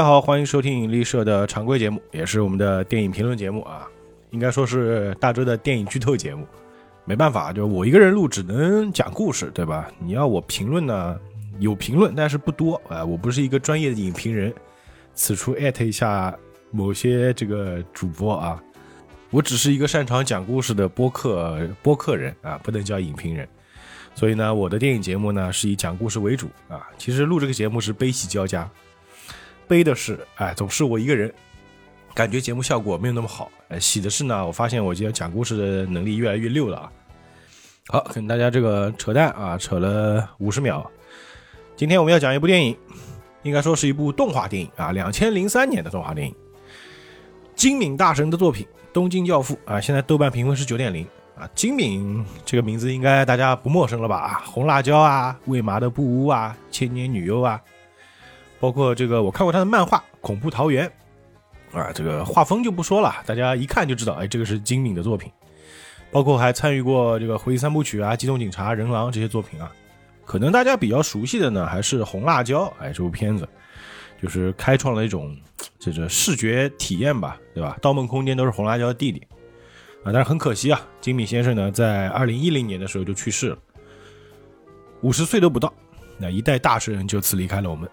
大家好，欢迎收听引力社的常规节目，也是我们的电影评论节目啊，应该说是大周的电影剧透节目。没办法，就我一个人录，只能讲故事，对吧？你要我评论呢，有评论，但是不多啊。我不是一个专业的影评人，此处艾特一下某些这个主播啊，我只是一个擅长讲故事的播客播客人啊，不能叫影评人。所以呢，我的电影节目呢是以讲故事为主啊。其实录这个节目是悲喜交加。悲的是，哎，总是我一个人，感觉节目效果没有那么好。哎，喜的是呢，我发现我今天讲故事的能力越来越溜了啊。好，跟大家这个扯淡啊，扯了五十秒。今天我们要讲一部电影，应该说是一部动画电影啊，两千零三年的动画电影，金敏大神的作品《东京教父》啊，现在豆瓣评分是九点零啊。金敏这个名字应该大家不陌生了吧？红辣椒啊，为麻的布屋啊，千年女优啊。包括这个，我看过他的漫画《恐怖桃源》，啊，这个画风就不说了，大家一看就知道，哎，这个是金敏的作品。包括还参与过这个回忆三部曲啊，《机动警察》《人狼》这些作品啊，可能大家比较熟悉的呢，还是《红辣椒》哎，这部片子就是开创了一种这个视觉体验吧，对吧？《盗梦空间》都是红辣椒的弟弟啊，但是很可惜啊，金敏先生呢，在二零一零年的时候就去世了，五十岁都不到，那一代大神就此离开了我们。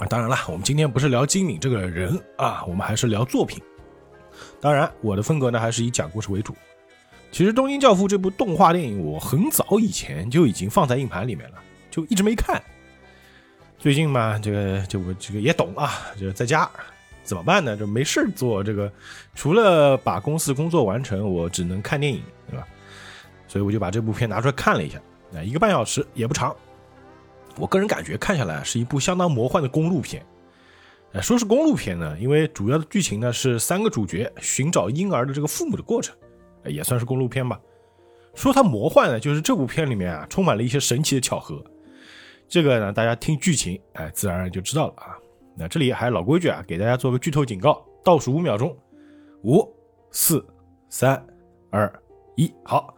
啊，当然了，我们今天不是聊金敏这个人啊，我们还是聊作品。当然，我的风格呢还是以讲故事为主。其实《东京教父》这部动画电影，我很早以前就已经放在硬盘里面了，就一直没看。最近嘛，这个就我这个也懂啊，就在家怎么办呢？就没事做，这个除了把公司工作完成，我只能看电影，对吧？所以我就把这部片拿出来看了一下，啊一个半小时也不长。我个人感觉看下来是一部相当魔幻的公路片。呃，说是公路片呢，因为主要的剧情呢是三个主角寻找婴儿的这个父母的过程，也算是公路片吧。说它魔幻呢，就是这部片里面啊充满了一些神奇的巧合。这个呢，大家听剧情，哎，自然而然就知道了啊。那这里还老规矩啊，给大家做个剧透警告，倒数五秒钟，五、四、三、二、一，好，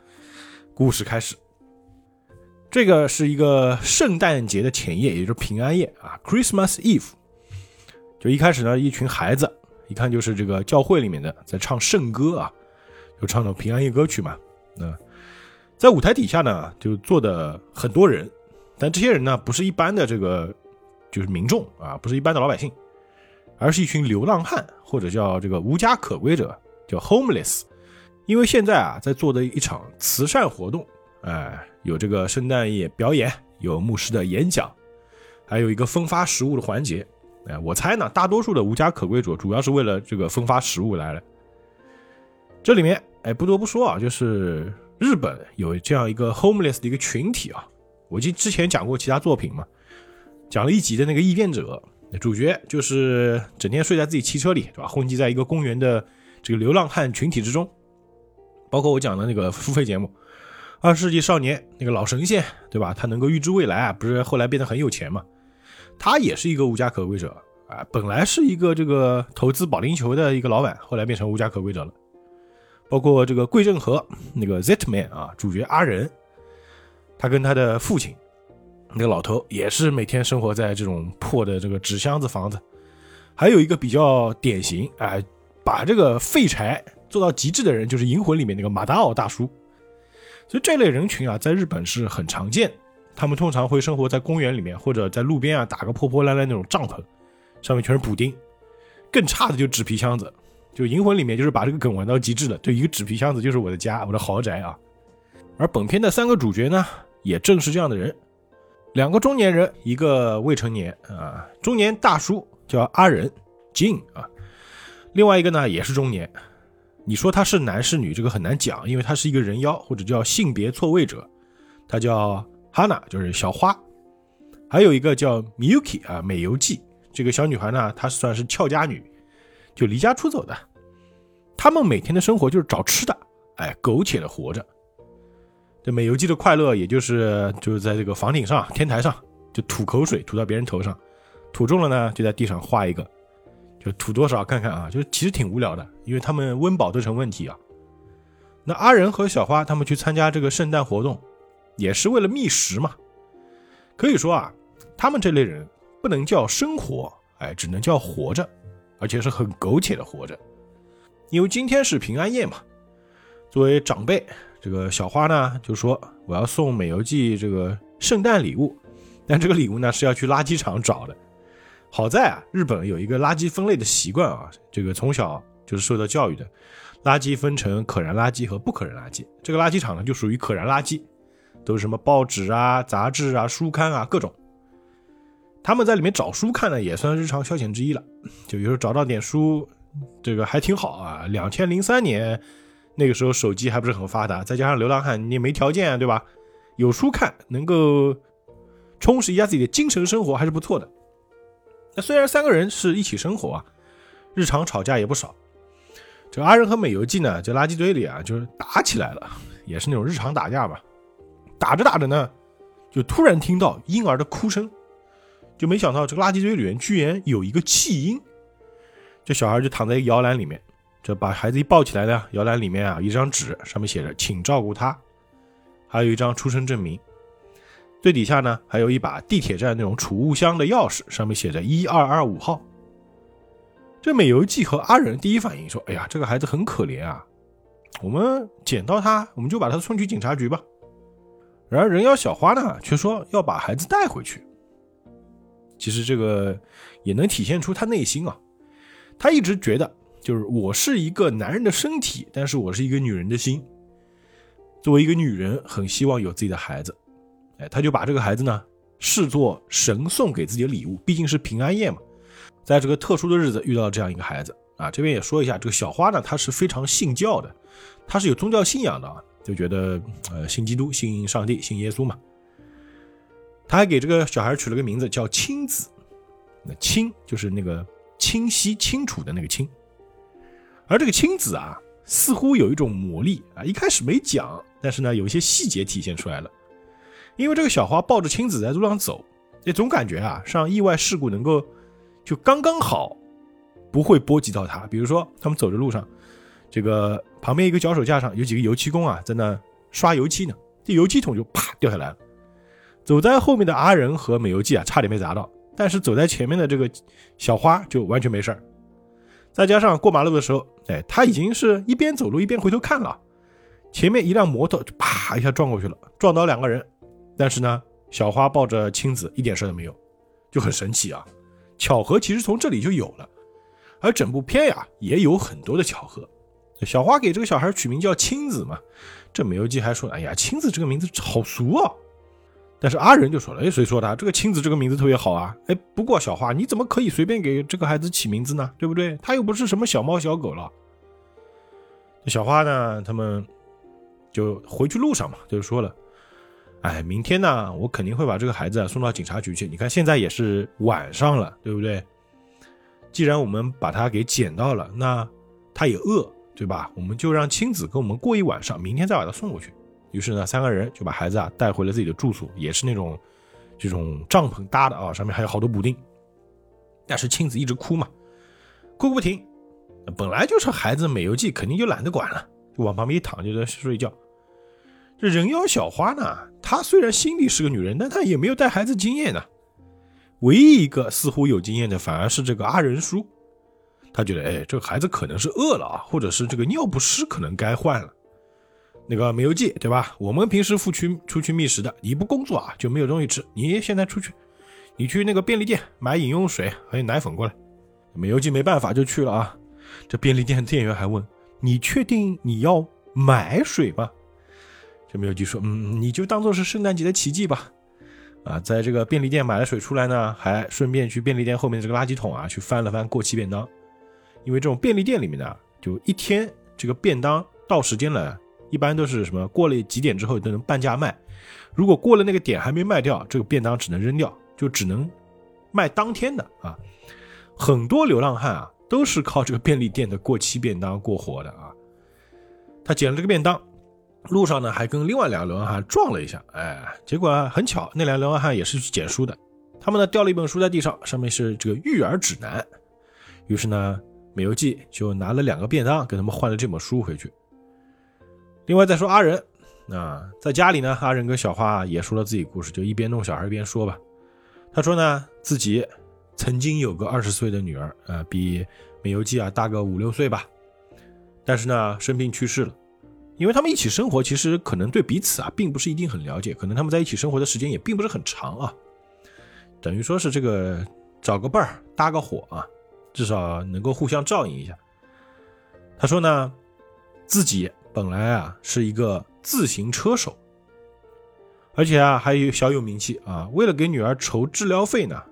故事开始。这个是一个圣诞节的前夜，也就是平安夜啊，Christmas Eve。就一开始呢，一群孩子，一看就是这个教会里面的，在唱圣歌啊，就唱的平安夜歌曲嘛。那在舞台底下呢，就坐的很多人，但这些人呢，不是一般的这个就是民众啊，不是一般的老百姓，而是一群流浪汉或者叫这个无家可归者，叫 homeless。因为现在啊，在做的一场慈善活动。哎，有这个圣诞夜表演，有牧师的演讲，还有一个分发食物的环节。哎，我猜呢，大多数的无家可归者主要是为了这个分发食物来了。这里面，哎，不得不说啊，就是日本有这样一个 homeless 的一个群体啊。我记之前讲过其他作品嘛，讲了一集的那个异变者，主角就是整天睡在自己汽车里，对吧？混迹在一个公园的这个流浪汉群体之中。包括我讲的那个付费节目。二十世纪少年那个老神仙，对吧？他能够预知未来啊，不是后来变得很有钱嘛？他也是一个无家可归者啊，本来是一个这个投资保龄球的一个老板，后来变成无家可归者了。包括这个桂正和那个 Zman 啊，主角阿仁，他跟他的父亲那个老头也是每天生活在这种破的这个纸箱子房子。还有一个比较典型啊，把这个废柴做到极致的人，就是《银魂》里面那个马达奥大叔。所以这类人群啊，在日本是很常见。他们通常会生活在公园里面，或者在路边啊，打个破破烂烂那种帐篷，上面全是补丁。更差的就纸皮箱子，就《银魂》里面就是把这个梗玩到极致了。就一个纸皮箱子就是我的家，我的豪宅啊。而本片的三个主角呢，也正是这样的人：两个中年人，一个未成年啊。中年大叔叫阿仁金啊，另外一个呢也是中年。你说他是男是女，这个很难讲，因为他是一个人妖或者叫性别错位者。他叫哈娜，就是小花。还有一个叫 Miyuki 啊，美游纪。这个小女孩呢，她算是俏家女，就离家出走的。他们每天的生活就是找吃的，哎，苟且的活着。这美游纪的快乐，也就是就是在这个房顶上、天台上，就吐口水吐到别人头上，吐中了呢，就在地上画一个。就吐多少看看啊，就其实挺无聊的，因为他们温饱都成问题啊。那阿仁和小花他们去参加这个圣诞活动，也是为了觅食嘛。可以说啊，他们这类人不能叫生活，哎，只能叫活着，而且是很苟且的活着。因为今天是平安夜嘛，作为长辈，这个小花呢就说我要送美游记这个圣诞礼物，但这个礼物呢是要去垃圾场找的。好在啊，日本有一个垃圾分类的习惯啊，这个从小就是受到教育的，垃圾分成可燃垃圾和不可燃垃圾。这个垃圾场呢就属于可燃垃圾，都是什么报纸啊、杂志啊、书刊啊各种。他们在里面找书看呢，也算日常消遣之一了。就有时候找到点书，这个还挺好啊。两千零三年那个时候手机还不是很发达，再加上流浪汉你也没条件，对吧？有书看能够充实一下自己的精神生活还是不错的。那虽然三个人是一起生活啊，日常吵架也不少。这阿仁和美游记呢，在垃圾堆里啊，就是打起来了，也是那种日常打架吧。打着打着呢，就突然听到婴儿的哭声。就没想到这个垃圾堆里面居然有一个弃婴，这小孩就躺在摇篮里面，这把孩子一抱起来呢，摇篮里面啊一张纸，上面写着“请照顾他”，还有一张出生证明，最底下呢还有一把地铁站那种储物箱的钥匙，上面写着“一二二五号”。这美游记和阿仁第一反应说：“哎呀，这个孩子很可怜啊，我们捡到他，我们就把他送去警察局吧。”然而人妖小花呢却说要把孩子带回去。其实这个也能体现出他内心啊，他一直觉得就是我是一个男人的身体，但是我是一个女人的心。作为一个女人，很希望有自己的孩子，哎，他就把这个孩子呢视作神送给自己的礼物，毕竟是平安夜嘛，在这个特殊的日子遇到了这样一个孩子啊。这边也说一下，这个小花呢，她是非常信教的，她是有宗教信仰的啊，就觉得呃信基督、信上帝、信耶稣嘛。他还给这个小孩取了个名字叫青子，那清就是那个清晰清楚的那个清，而这个青子啊，似乎有一种魔力啊，一开始没讲，但是呢，有一些细节体现出来了。因为这个小花抱着青子在路上走，也总感觉啊，上意外事故能够就刚刚好，不会波及到他。比如说，他们走着路上，这个旁边一个脚手架上有几个油漆工啊，在那刷油漆呢，这油漆桶就啪掉下来了。走在后面的阿仁和美游记啊，差点没砸到，但是走在前面的这个小花就完全没事儿。再加上过马路的时候，哎，他已经是一边走路一边回头看了，前面一辆摩托就啪一下撞过去了，撞倒两个人。但是呢，小花抱着青子一点事都没有，就很神奇啊！巧合其实从这里就有了，而整部片呀也有很多的巧合。小花给这个小孩取名叫青子嘛，这美游纪还说，哎呀，青子这个名字好俗啊。但是阿仁就说了：“哎，谁说的？这个青子这个名字特别好啊！哎，不过小花，你怎么可以随便给这个孩子起名字呢？对不对？他又不是什么小猫小狗了。”小花呢，他们就回去路上嘛，就说了：“哎，明天呢，我肯定会把这个孩子送到警察局去。你看现在也是晚上了，对不对？既然我们把他给捡到了，那他也饿，对吧？我们就让青子跟我们过一晚上，明天再把他送过去。”于是呢，三个人就把孩子啊带回了自己的住所，也是那种这种帐篷搭的啊，上面还有好多补丁。但是青子一直哭嘛，哭不停。本来就是孩子美游记，肯定就懒得管了，就往旁边一躺就在睡觉。这人妖小花呢，她虽然心里是个女人，但她也没有带孩子经验呢。唯一一个似乎有经验的，反而是这个阿仁叔。他觉得，哎，这个孩子可能是饿了啊，或者是这个尿不湿可能该换了。那个煤油记对吧？我们平时出去出去觅食的，你不工作啊就没有东西吃。你现在出去，你去那个便利店买饮用水还有奶粉过来。煤油记没办法就去了啊。这便利店店员还问：“你确定你要买水吗？”这煤油记说：“嗯，你就当做是圣诞节的奇迹吧。”啊，在这个便利店买了水出来呢，还顺便去便利店后面这个垃圾桶啊去翻了翻过期便当，因为这种便利店里面呢，就一天这个便当到时间了。一般都是什么过了几点之后都能半价卖，如果过了那个点还没卖掉，这个便当只能扔掉，就只能卖当天的啊。很多流浪汉啊都是靠这个便利店的过期便当过活的啊。他捡了这个便当，路上呢还跟另外两个流浪汉撞了一下，哎，结果很巧，那两个流浪汉也是去捡书的，他们呢掉了一本书在地上，上面是这个育儿指南，于是呢美游记就拿了两个便当给他们换了这本书回去。另外再说阿仁，啊，在家里呢，阿仁跟小花也说了自己故事，就一边弄小孩一边说吧。他说呢，自己曾经有个二十岁的女儿，呃，比美游纪啊大个五六岁吧，但是呢，生病去世了。因为他们一起生活，其实可能对彼此啊，并不是一定很了解，可能他们在一起生活的时间也并不是很长啊。等于说是这个找个伴儿搭个伙啊，至少能够互相照应一下。他说呢，自己本来啊是一个自行车手，而且啊还有小有名气啊。为了给女儿筹治疗费呢，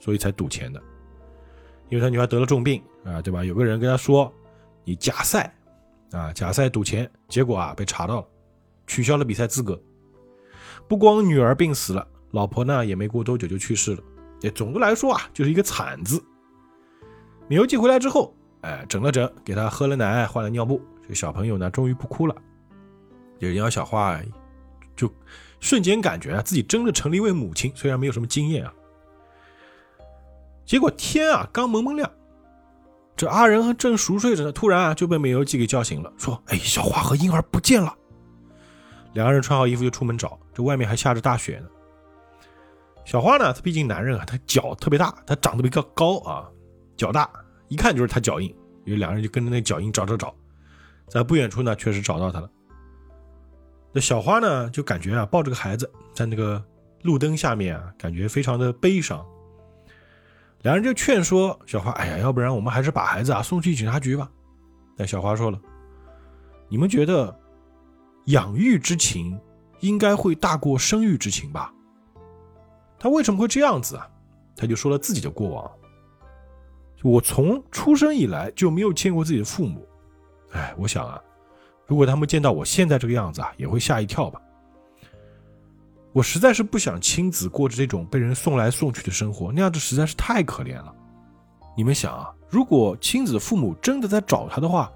所以才赌钱的。因为他女儿得了重病啊，对吧？有个人跟他说，你假赛。啊，假赛赌钱，结果啊被查到了，取消了比赛资格。不光女儿病死了，老婆呢也没过多久就去世了。也总的来说啊，就是一个惨字。米游记回来之后，哎，整了整，给他喝了奶，换了尿布，这个小朋友呢终于不哭了。这杨小花就瞬间感觉啊自己真的成了一位母亲，虽然没有什么经验啊。结果天啊刚蒙蒙亮。这阿仁正熟睡着呢，突然啊就被美游记给叫醒了，说：“哎，小花和婴儿不见了。”两个人穿好衣服就出门找，这外面还下着大雪呢。小花呢，他毕竟男人啊，他脚特别大，他长得比较高啊，脚大，一看就是他脚印。因为两个人就跟着那脚印找找找，在不远处呢，确实找到他了。那小花呢，就感觉啊，抱着个孩子在那个路灯下面啊，感觉非常的悲伤。两人就劝说小花：“哎呀，要不然我们还是把孩子啊送去警察局吧。”但小花说了：“你们觉得养育之情应该会大过生育之情吧？”他为什么会这样子啊？他就说了自己的过往：“我从出生以来就没有见过自己的父母。哎，我想啊，如果他们见到我现在这个样子啊，也会吓一跳吧。”我实在是不想亲子过着这种被人送来送去的生活，那样子实在是太可怜了。你们想啊，如果亲子父母真的在找他的话，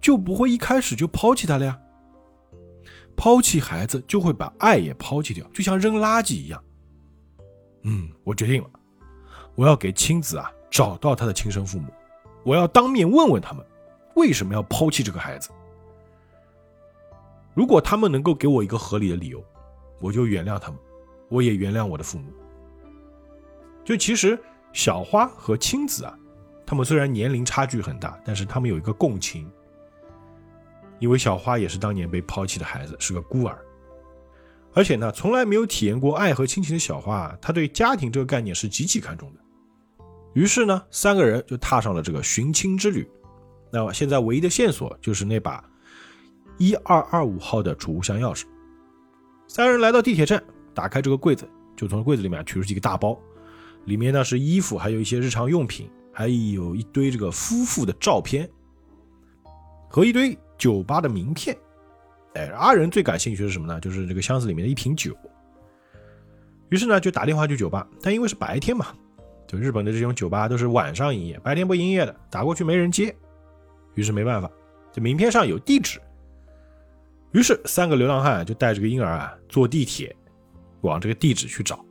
就不会一开始就抛弃他了呀。抛弃孩子就会把爱也抛弃掉，就像扔垃圾一样。嗯，我决定了，我要给亲子啊找到他的亲生父母，我要当面问问他们为什么要抛弃这个孩子。如果他们能够给我一个合理的理由。我就原谅他们，我也原谅我的父母。就其实小花和青子啊，他们虽然年龄差距很大，但是他们有一个共情。因为小花也是当年被抛弃的孩子，是个孤儿，而且呢，从来没有体验过爱和亲情的小花，她对家庭这个概念是极其看重的。于是呢，三个人就踏上了这个寻亲之旅。那么现在唯一的线索就是那把一二二五号的储物箱钥匙。三人来到地铁站，打开这个柜子，就从柜子里面取出几个大包，里面呢是衣服，还有一些日常用品，还有一堆这个夫妇的照片和一堆酒吧的名片。哎，阿仁最感兴趣的是什么呢？就是这个箱子里面的一瓶酒。于是呢，就打电话去酒吧，但因为是白天嘛，就日本的这种酒吧都是晚上营业，白天不营业的，打过去没人接。于是没办法，这名片上有地址。于是，三个流浪汉就带着个婴儿啊，坐地铁往这个地址去找。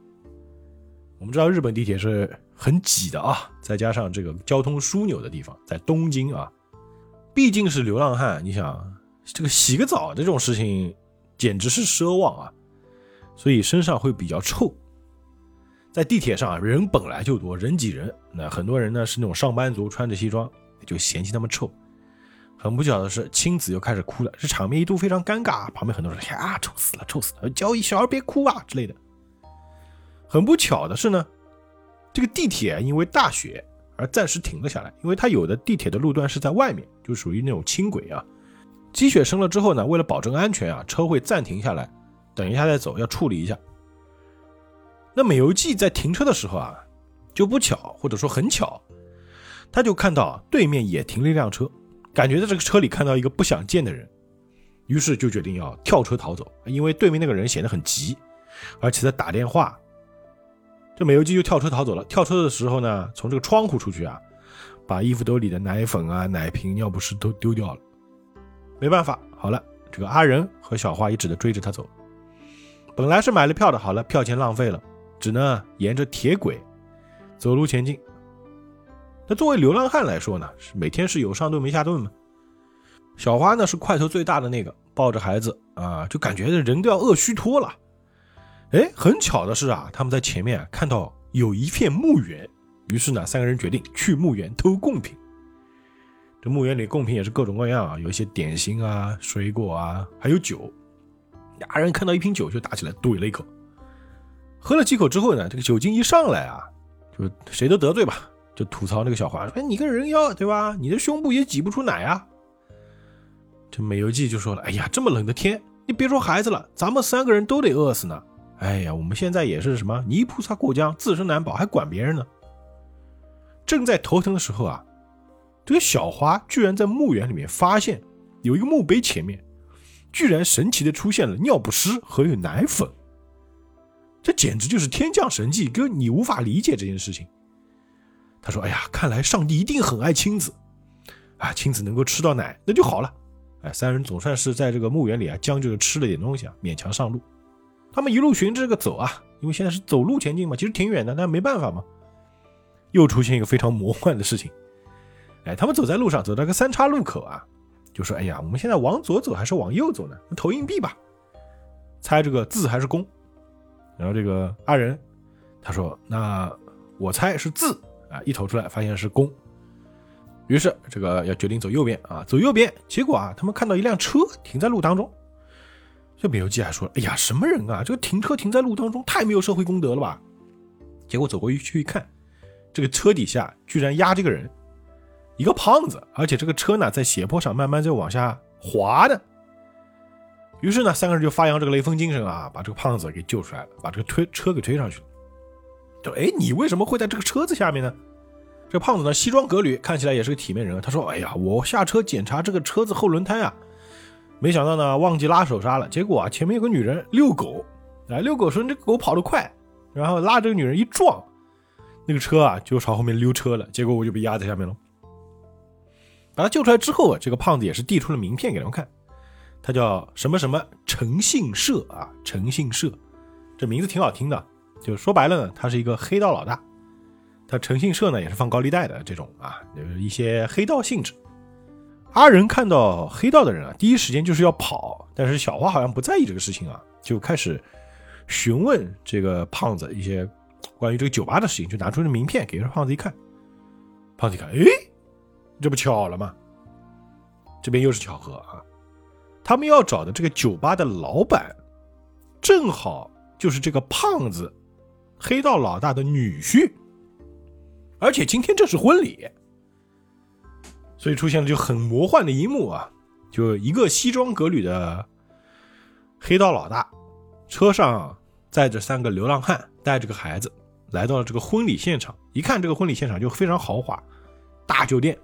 我们知道日本地铁是很挤的啊，再加上这个交通枢纽的地方在东京啊，毕竟是流浪汉，你想这个洗个澡这种事情简直是奢望啊，所以身上会比较臭。在地铁上啊，人本来就多，人挤人，那很多人呢是那种上班族，穿着西装，就嫌弃他们臭。很不巧的是，青子又开始哭了，这场面一度非常尴尬。旁边很多人呀：“，臭死了，臭死了！教小孩别哭啊之类的。”很不巧的是呢，这个地铁因为大雪而暂时停了下来，因为它有的地铁的路段是在外面，就属于那种轻轨啊。积雪深了之后呢，为了保证安全啊，车会暂停下来，等一下再走，要处理一下。那美游记在停车的时候啊，就不巧或者说很巧，他就看到对面也停了一辆车。感觉在这个车里看到一个不想见的人，于是就决定要跳车逃走。因为对面那个人显得很急，而且在打电话。这美游记就跳车逃走了。跳车的时候呢，从这个窗户出去啊，把衣服兜里的奶粉啊、奶瓶、尿不湿都丢掉了。没办法，好了，这个阿仁和小花也只能追着他走。本来是买了票的，好了，票钱浪费了，只能沿着铁轨走路前进。那作为流浪汉来说呢，是每天是有上顿没下顿吗？小花呢是块头最大的那个，抱着孩子啊，就感觉人都要饿虚脱了。哎，很巧的是啊，他们在前面啊看到有一片墓园。于是呢，三个人决定去墓园偷贡品。这墓园里贡品也是各种各样啊，有一些点心啊、水果啊，还有酒。俩人看到一瓶酒就打起来，怼了一口。喝了几口之后呢，这个酒精一上来啊，就谁都得罪吧，就吐槽那个小花说：“哎，你个人妖对吧？你的胸部也挤不出奶啊。”这美游记就说了：“哎呀，这么冷的天，你别说孩子了，咱们三个人都得饿死呢。哎呀，我们现在也是什么泥菩萨过江，自身难保，还管别人呢。”正在头疼的时候啊，这个小花居然在墓园里面发现有一个墓碑前面，居然神奇的出现了尿不湿和有奶粉，这简直就是天降神迹，哥你无法理解这件事情。他说：“哎呀，看来上帝一定很爱亲子啊，亲子能够吃到奶那就好了。”哎，三人总算是在这个墓园里啊，将就着吃了点东西啊，勉强上路。他们一路循着这个走啊，因为现在是走路前进嘛，其实挺远的，但没办法嘛。又出现一个非常魔幻的事情，哎，他们走在路上，走到个三岔路口啊，就说：“哎呀，我们现在往左走还是往右走呢？投硬币吧，猜这个字还是公。”然后这个阿仁他说：“那我猜是字啊，一投出来发现是公。”于是这个要决定走右边啊，走右边。结果啊，他们看到一辆车停在路当中。这北游记还说：“哎呀，什么人啊？这个停车停在路当中，太没有社会公德了吧？”结果走过去一看。这个车底下居然压着个人，一个胖子，而且这个车呢在斜坡上慢慢在往下滑的。于是呢，三个人就发扬这个雷锋精神啊，把这个胖子给救出来了，把这个推车给推上去了。就哎，你为什么会在这个车子下面呢？这胖子呢，西装革履，看起来也是个体面人。他说：“哎呀，我下车检查这个车子后轮胎啊，没想到呢忘记拉手刹了，结果啊前面有个女人遛狗，来遛狗说你这狗跑得快，然后拉这个女人一撞。”那个车啊，就朝后面溜车了，结果我就被压在下面了。把他救出来之后啊，这个胖子也是递出了名片给他们看，他叫什么什么诚信社啊，诚信社，这名字挺好听的。就说白了呢，他是一个黑道老大。他诚信社呢也是放高利贷的这种啊，就是一些黑道性质。阿仁看到黑道的人啊，第一时间就是要跑，但是小花好像不在意这个事情啊，就开始询问这个胖子一些。关于这个酒吧的事情，就拿出这名片给胖子一看。胖子一看，哎，这不巧了吗？这边又是巧合啊！他们要找的这个酒吧的老板，正好就是这个胖子黑道老大的女婿，而且今天这是婚礼，所以出现了就很魔幻的一幕啊！就一个西装革履的黑道老大，车上载着三个流浪汉。带着个孩子来到了这个婚礼现场，一看这个婚礼现场就非常豪华，大酒店。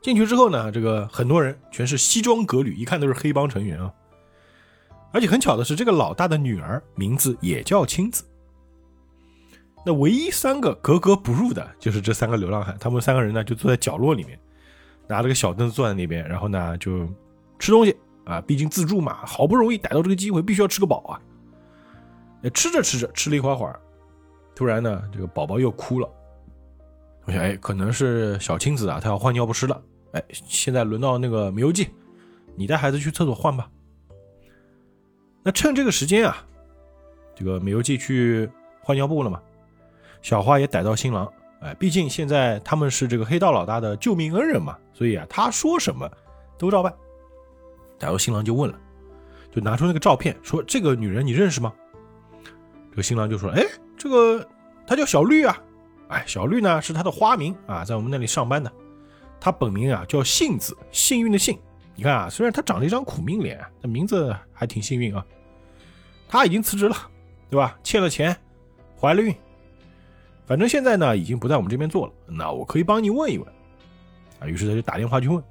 进去之后呢，这个很多人全是西装革履，一看都是黑帮成员啊。而且很巧的是，这个老大的女儿名字也叫青子。那唯一三个格格不入的就是这三个流浪汉，他们三个人呢就坐在角落里面，拿了个小凳子坐在那边，然后呢就吃东西啊，毕竟自助嘛，好不容易逮到这个机会，必须要吃个饱啊。吃着吃着，吃了一会儿会，突然呢，这个宝宝又哭了。我想，哎，可能是小青子啊，他要换尿不湿了。哎，现在轮到那个梅油记，你带孩子去厕所换吧。那趁这个时间啊，这个梅油记去换尿布了嘛。小花也逮到新郎，哎，毕竟现在他们是这个黑道老大的救命恩人嘛，所以啊，他说什么都照办。然后新郎就问了，就拿出那个照片，说：“这个女人你认识吗？”这个新郎就说：“哎，这个他叫小绿啊，哎，小绿呢是他的花名啊，在我们那里上班的。他本名啊叫幸子，幸运的幸。你看啊，虽然他长了一张苦命脸，但名字还挺幸运啊。他已经辞职了，对吧？欠了钱，怀了孕，反正现在呢已经不在我们这边做了。那我可以帮你问一问啊。于是他就打电话去问。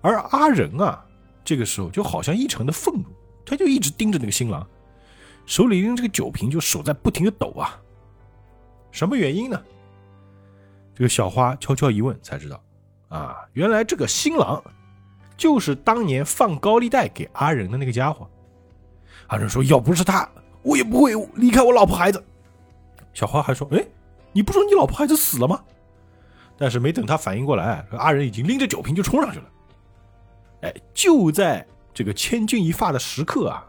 而阿仁啊，这个时候就好像异常的愤怒，他就一直盯着那个新郎。”手里拎这个酒瓶，就手在不停的抖啊，什么原因呢？这个小花悄悄一问才知道，啊，原来这个新郎就是当年放高利贷给阿仁的那个家伙。阿仁说：“要不是他，我也不会离开我老婆孩子。”小花还说：“哎，你不说你老婆孩子死了吗？”但是没等他反应过来，阿仁已经拎着酒瓶就冲上去了。哎，就在这个千钧一发的时刻啊！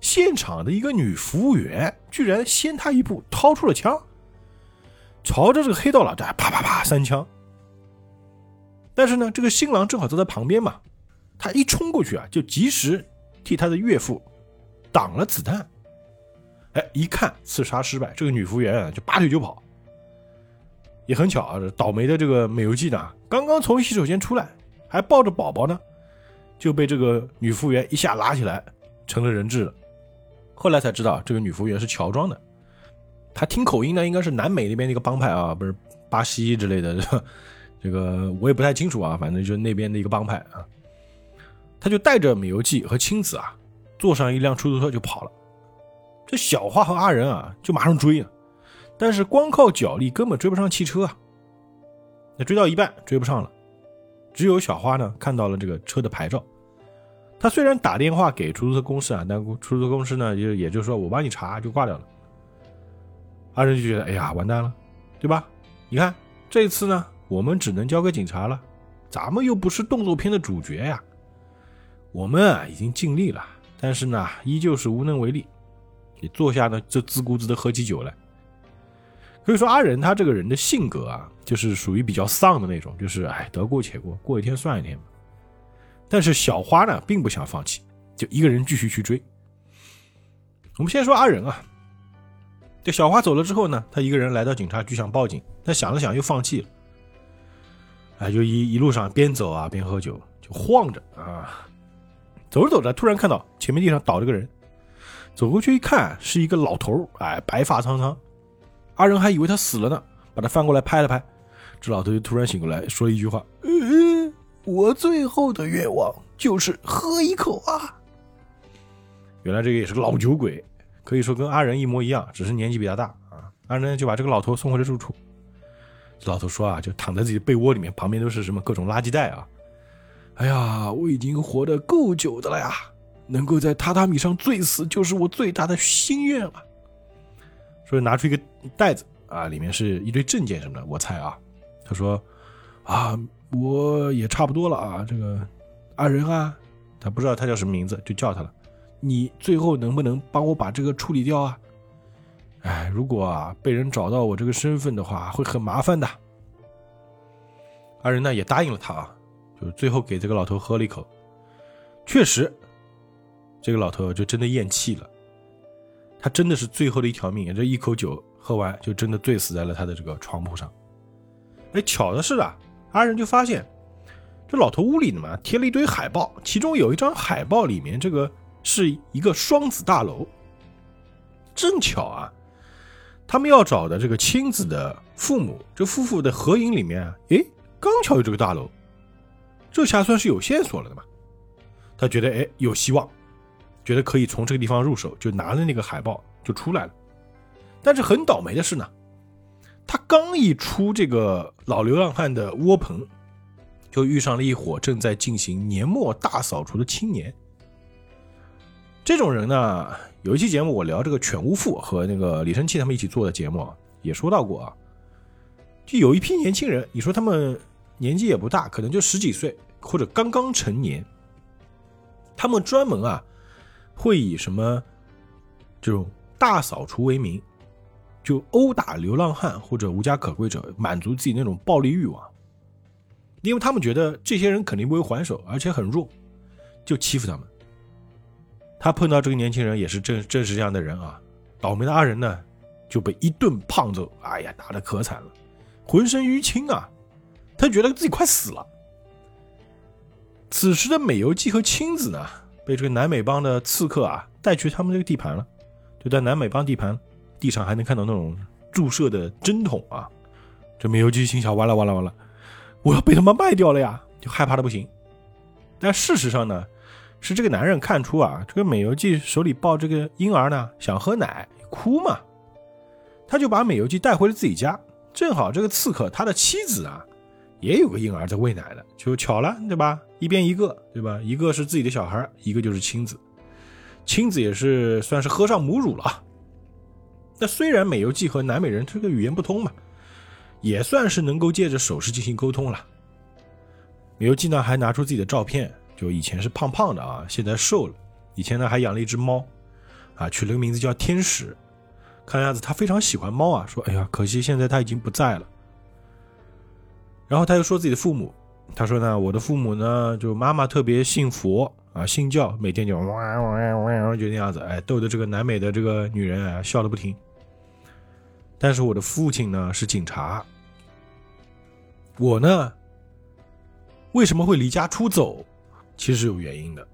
现场的一个女服务员居然先他一步掏出了枪，朝着这个黑道老大啪啪啪三枪。但是呢，这个新郎正好坐在旁边嘛，他一冲过去啊，就及时替他的岳父挡了子弹。哎，一看刺杀失败，这个女服务员啊就拔腿就跑。也很巧啊，这倒霉的这个美游纪呢，刚刚从洗手间出来，还抱着宝宝呢，就被这个女服务员一下拉起来，成了人质了。后来才知道，这个女服务员是乔装的，她听口音呢，应该是南美那边那个帮派啊，不是巴西之类的。这个我也不太清楚啊，反正就是那边的一个帮派啊。他就带着美游纪和青子啊，坐上一辆出租车就跑了。这小花和阿仁啊，就马上追啊，但是光靠脚力根本追不上汽车啊。那追到一半追不上了，只有小花呢看到了这个车的牌照。他虽然打电话给出租车公司啊，但出租车公司呢就也就说我帮你查就挂掉了。阿仁就觉得哎呀完蛋了，对吧？你看这次呢。我们只能交给警察了，咱们又不是动作片的主角呀。我们啊已经尽力了，但是呢，依旧是无能为力。你坐下呢，就自顾自的喝起酒来。可以说阿仁他这个人的性格啊，就是属于比较丧的那种，就是哎得过且过，过一天算一天但是小花呢，并不想放弃，就一个人继续去追。我们先说阿仁啊，这小花走了之后呢，他一个人来到警察局想报警，但想了想又放弃了。哎，就一一路上边走啊边喝酒，就晃着啊，走着走着，突然看到前面地上倒着个人，走过去一看，是一个老头哎，白发苍苍，阿仁还以为他死了呢，把他翻过来拍了拍，这老头就突然醒过来，说了一句话：“嗯，我最后的愿望就是喝一口啊。”原来这个也是个老酒鬼，可以说跟阿仁一模一样，只是年纪比较大啊。阿仁就把这个老头送回了住处。老头说啊，就躺在自己的被窝里面，旁边都是什么各种垃圾袋啊！哎呀，我已经活得够久的了呀，能够在榻榻米上醉死，就是我最大的心愿了。所以拿出一个袋子啊，里面是一堆证件什么的，我猜啊。他说啊，我也差不多了啊，这个阿仁啊，他不知道他叫什么名字，就叫他了。你最后能不能帮我把这个处理掉啊？哎，如果啊被人找到我这个身份的话，会很麻烦的。二人呢也答应了他啊，就最后给这个老头喝了一口，确实，这个老头就真的咽气了，他真的是最后的一条命，这一口酒喝完就真的醉死在了他的这个床铺上。哎，巧的是啊，阿仁就发现这老头屋里呢嘛贴了一堆海报，其中有一张海报里面这个是一个双子大楼，正巧啊。他们要找的这个亲子的父母，这夫妇的合影里面哎，刚巧有这个大楼，这下算是有线索了的嘛？他觉得哎有希望，觉得可以从这个地方入手，就拿了那个海报就出来了。但是很倒霉的是呢，他刚一出这个老流浪汉的窝棚，就遇上了一伙正在进行年末大扫除的青年。这种人呢？有一期节目，我聊这个犬巫妇和那个李生气他们一起做的节目啊，也说到过啊，就有一批年轻人，你说他们年纪也不大，可能就十几岁或者刚刚成年，他们专门啊会以什么这种大扫除为名，就殴打流浪汉或者无家可归者，满足自己那种暴力欲望，因为他们觉得这些人肯定不会还手，而且很弱，就欺负他们。他碰到这个年轻人也是正正是这样的人啊，倒霉的阿仁呢就被一顿胖揍，哎呀，打的可惨了，浑身淤青啊，他觉得自己快死了。此时的美游纪和青子呢，被这个南美帮的刺客啊带去他们这个地盘了，就在南美帮地盘地上还能看到那种注射的针筒啊，这美游记心想完了完了完了，我要被他们卖掉了呀，就害怕的不行。但事实上呢？是这个男人看出啊，这个美游记手里抱这个婴儿呢，想喝奶，哭嘛，他就把美游记带回了自己家。正好这个刺客他的妻子啊，也有个婴儿在喂奶的，就巧了，对吧？一边一个，对吧？一个是自己的小孩，一个就是亲子，亲子也是算是喝上母乳了。那虽然美游纪和南美人这个语言不通嘛，也算是能够借着手势进行沟通了。美游纪呢，还拿出自己的照片。就以前是胖胖的啊，现在瘦了。以前呢还养了一只猫，啊，取了个名字叫天使。看样子他非常喜欢猫啊，说：“哎呀，可惜现在他已经不在了。”然后他又说自己的父母，他说呢：“我的父母呢，就妈妈特别信佛啊，信教，每天就哇哇哇就那样子，哎，逗得这个南美的这个女人啊笑得不停。但是我的父亲呢是警察，我呢为什么会离家出走？其实有原因的，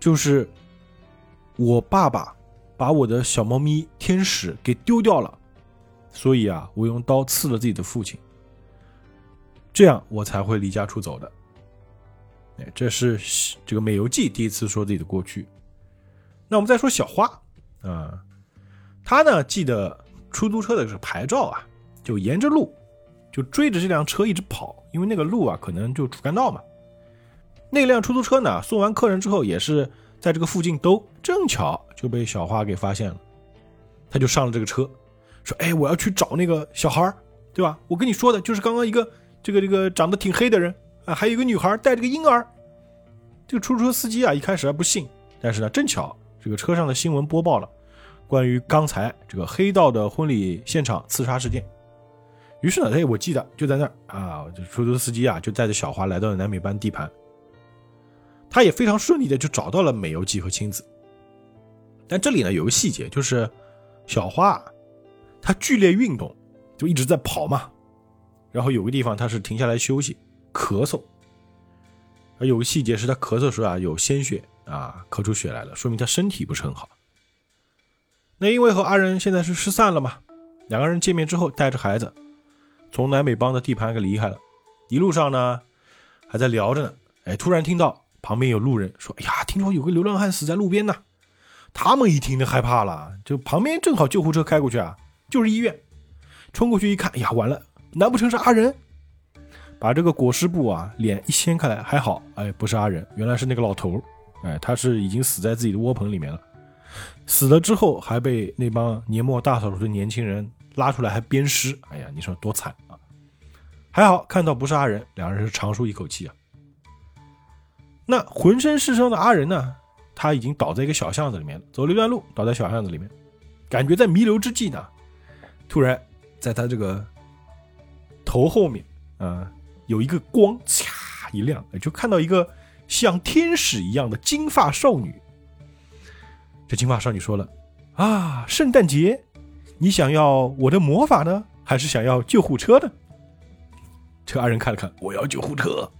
就是我爸爸。”把我的小猫咪天使给丢掉了，所以啊，我用刀刺了自己的父亲，这样我才会离家出走的。哎，这是这个美游记第一次说自己的过去。那我们再说小花啊，他呢记得出租车的这个牌照啊，就沿着路就追着这辆车一直跑，因为那个路啊可能就主干道嘛。那辆出租车呢送完客人之后也是。在这个附近兜，正巧就被小花给发现了，他就上了这个车，说：“哎，我要去找那个小孩对吧？我跟你说的就是刚刚一个这个这个长得挺黑的人啊，还有一个女孩带着个婴儿。”这个出租车司机啊，一开始还不信，但是呢，正巧这个车上的新闻播报了关于刚才这个黑道的婚礼现场刺杀事件，于是呢，哎，我记得就在那儿啊，这出租车司机啊，就带着小花来到了南美班地盘。他也非常顺利的就找到了美游纪和青子，但这里呢有个细节，就是小花，她剧烈运动，就一直在跑嘛，然后有个地方他是停下来休息，咳嗽，而有个细节是他咳嗽时候啊有鲜血啊，咳出血来了，说明他身体不是很好。那因为和阿仁现在是失散了嘛，两个人见面之后带着孩子，从南美邦的地盘给离开了，一路上呢还在聊着呢，哎，突然听到。旁边有路人说：“哎呀，听说有个流浪汉死在路边呢。”他们一听就害怕了，就旁边正好救护车开过去啊，就是医院。冲过去一看，哎呀，完了，难不成是阿仁？把这个裹尸布啊，脸一掀开来，还好，哎，不是阿仁，原来是那个老头儿哎，他是已经死在自己的窝棚里面了。死了之后还被那帮年末大扫除的年轻人拉出来还鞭尸。哎呀，你说多惨啊！还好看到不是阿仁，两人是长舒一口气啊。那浑身是伤的阿仁呢？他已经倒在一个小巷子里面，走了一段路，倒在小巷子里面，感觉在弥留之际呢，突然在他这个头后面啊，有一个光嚓一亮，就看到一个像天使一样的金发少女。这金发少女说了：“啊，圣诞节，你想要我的魔法呢，还是想要救护车呢？”这阿仁看了看，我要救护车。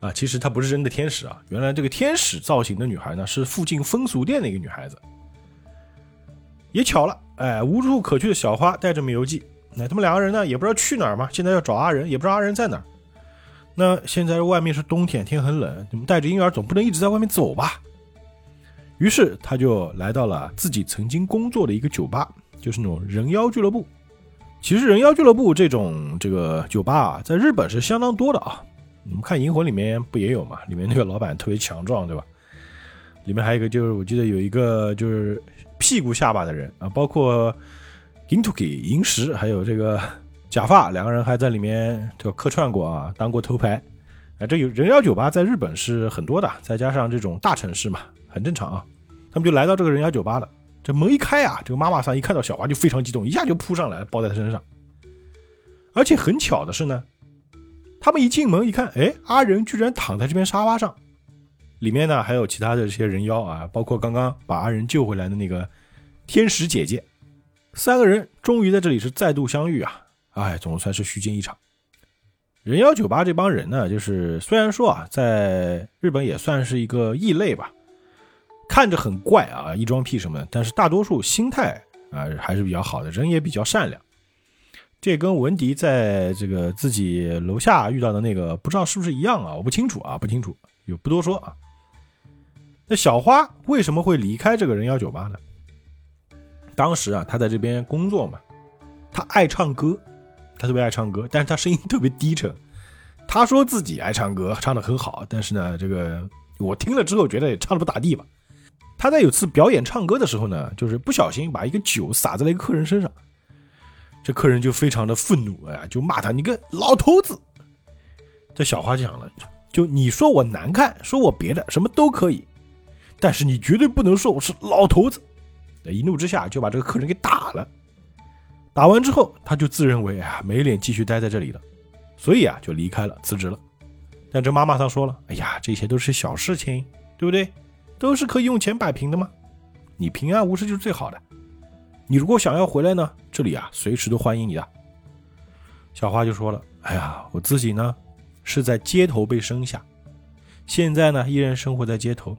啊，其实她不是真的天使啊！原来这个天使造型的女孩呢，是附近风俗店的一个女孩子。也巧了，哎，无处可去的小花带着美游记，那他们两个人呢，也不知道去哪儿嘛。现在要找阿仁，也不知道阿仁在哪儿。那现在外面是冬天，天很冷，你们带着婴儿总不能一直在外面走吧？于是他就来到了自己曾经工作的一个酒吧，就是那种人妖俱乐部。其实人妖俱乐部这种这个酒吧啊，在日本是相当多的啊。你们看《银魂》里面不也有嘛？里面那个老板特别强壮，对吧？里面还有一个，就是我记得有一个就是屁股下巴的人啊，包括 Gintoki 银石，还有这个假发，两个人还在里面这个客串过啊，当过头牌。啊，这有人妖酒吧在日本是很多的，再加上这种大城市嘛，很正常啊。他们就来到这个人妖酒吧了，这门一开啊，这个妈妈桑一看到小花就非常激动，一下就扑上来抱在他身上。而且很巧的是呢。他们一进门一看，哎，阿仁居然躺在这边沙发上，里面呢还有其他的这些人妖啊，包括刚刚把阿仁救回来的那个天使姐姐，三个人终于在这里是再度相遇啊！哎，总算是虚惊一场。人妖酒吧这帮人呢，就是虽然说啊，在日本也算是一个异类吧，看着很怪啊，异装癖什么的，但是大多数心态啊还是比较好的，人也比较善良。这跟文迪在这个自己楼下遇到的那个不知道是不是一样啊？我不清楚啊，不清楚，就不多说啊。那小花为什么会离开这个人妖酒吧呢？当时啊，他在这边工作嘛，他爱唱歌，他特别爱唱歌，但是他声音特别低沉。他说自己爱唱歌，唱的很好，但是呢，这个我听了之后觉得也唱的不咋地吧。他在有次表演唱歌的时候呢，就是不小心把一个酒洒在了一个客人身上。这客人就非常的愤怒，哎呀，就骂他你个老头子。这小花讲了，就你说我难看，说我别的什么都可以，但是你绝对不能说我是老头子。一怒之下就把这个客人给打了。打完之后，他就自认为啊没脸继续待在这里了，所以啊就离开了，辞职了。但这妈妈她说了：“哎呀，这些都是小事情，对不对？都是可以用钱摆平的嘛。你平安无事就是最好的。你如果想要回来呢，这里啊随时都欢迎你的。”小花就说了：“哎呀，我自己呢是在街头被生下，现在呢依然生活在街头。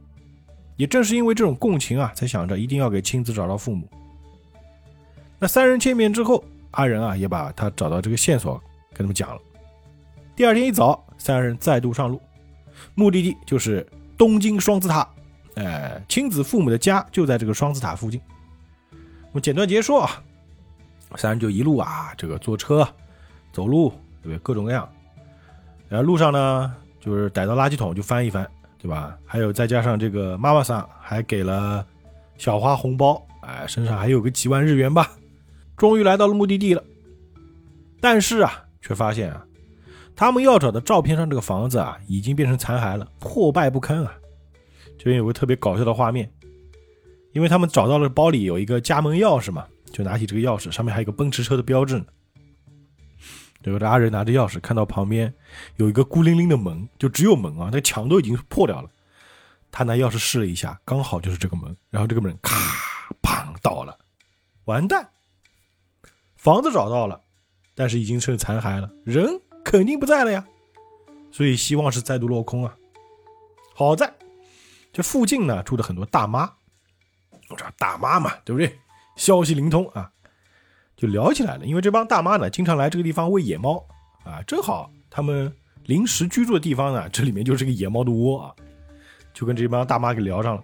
也正是因为这种共情啊，才想着一定要给亲子找到父母。”那三人见面之后，阿仁啊也把他找到这个线索跟他们讲了。第二天一早，三人再度上路，目的地就是东京双子塔。哎，亲子父母的家就在这个双子塔附近。我们简短结束啊，三人就一路啊，这个坐车、走路，对不对？各种各样。然后路上呢，就是逮到垃圾桶就翻一翻，对吧？还有再加上这个妈妈桑还给了小花红包，哎，身上还有个几万日元吧。终于来到了目的地了，但是啊，却发现啊。他们要找的照片上这个房子啊，已经变成残骸了，破败不堪啊！这边有个特别搞笑的画面，因为他们找到了包里有一个家门钥匙嘛，就拿起这个钥匙，上面还有一个奔驰车的标志呢。这个阿仁拿着钥匙，看到旁边有一个孤零零的门，就只有门啊，那墙都已经破掉了。他拿钥匙试了一下，刚好就是这个门，然后这个门咔砰倒了，完蛋！房子找到了，但是已经是残骸了，人。肯定不在了呀，所以希望是再度落空啊。好在这附近呢住的很多大妈，我说大妈嘛，对不对？消息灵通啊，就聊起来了。因为这帮大妈呢经常来这个地方喂野猫啊，正好他们临时居住的地方呢，这里面就是个野猫的窝啊，就跟这帮大妈给聊上了。